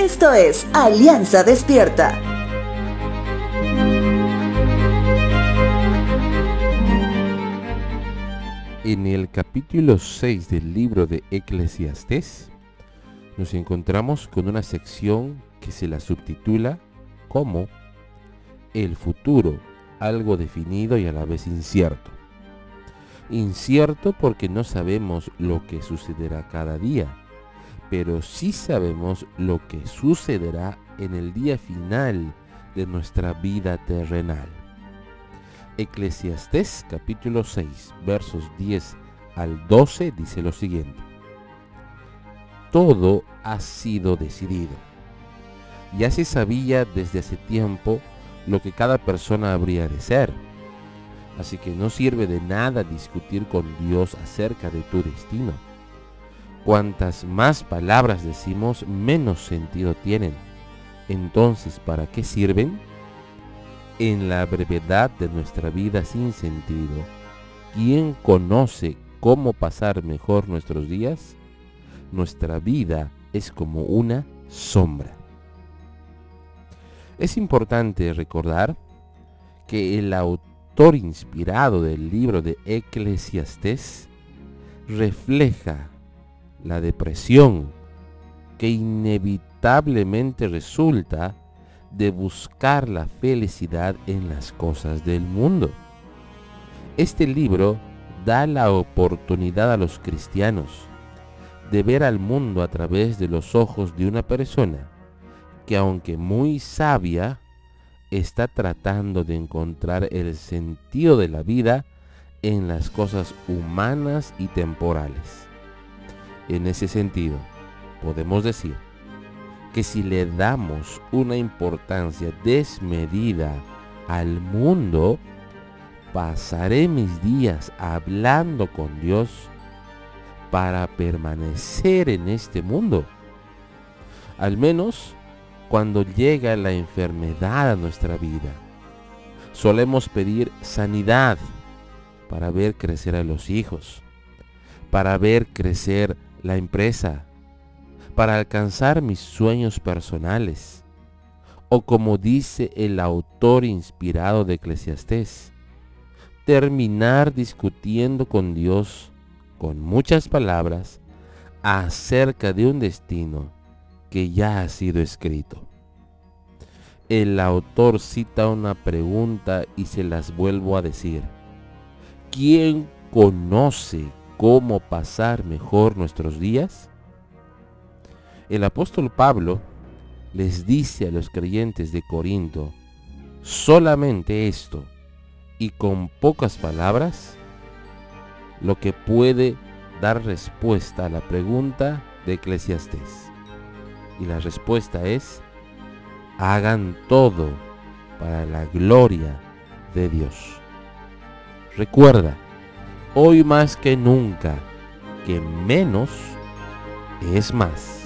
Esto es Alianza Despierta. En el capítulo 6 del libro de Eclesiastés nos encontramos con una sección que se la subtitula como El futuro, algo definido y a la vez incierto. Incierto porque no sabemos lo que sucederá cada día, pero sí sabemos lo que sucederá en el día final de nuestra vida terrenal. Eclesiastés capítulo 6 versos 10 al 12 dice lo siguiente. Todo ha sido decidido. Ya se sabía desde hace tiempo lo que cada persona habría de ser Así que no sirve de nada discutir con Dios acerca de tu destino. Cuantas más palabras decimos, menos sentido tienen. Entonces, ¿para qué sirven? En la brevedad de nuestra vida sin sentido, ¿quién conoce cómo pasar mejor nuestros días? Nuestra vida es como una sombra. Es importante recordar que el autor inspirado del libro de Eclesiastés refleja la depresión que inevitablemente resulta de buscar la felicidad en las cosas del mundo. Este libro da la oportunidad a los cristianos de ver al mundo a través de los ojos de una persona que aunque muy sabia, está tratando de encontrar el sentido de la vida en las cosas humanas y temporales. En ese sentido, podemos decir que si le damos una importancia desmedida al mundo, pasaré mis días hablando con Dios para permanecer en este mundo. Al menos cuando llega la enfermedad a nuestra vida. Solemos pedir sanidad para ver crecer a los hijos, para ver crecer la empresa, para alcanzar mis sueños personales. O como dice el autor inspirado de Eclesiastés, terminar discutiendo con Dios con muchas palabras acerca de un destino que ya ha sido escrito. El autor cita una pregunta y se las vuelvo a decir. ¿Quién conoce cómo pasar mejor nuestros días? El apóstol Pablo les dice a los creyentes de Corinto solamente esto y con pocas palabras lo que puede dar respuesta a la pregunta de Eclesiastés. Y la respuesta es, hagan todo para la gloria de Dios. Recuerda, hoy más que nunca, que menos es más.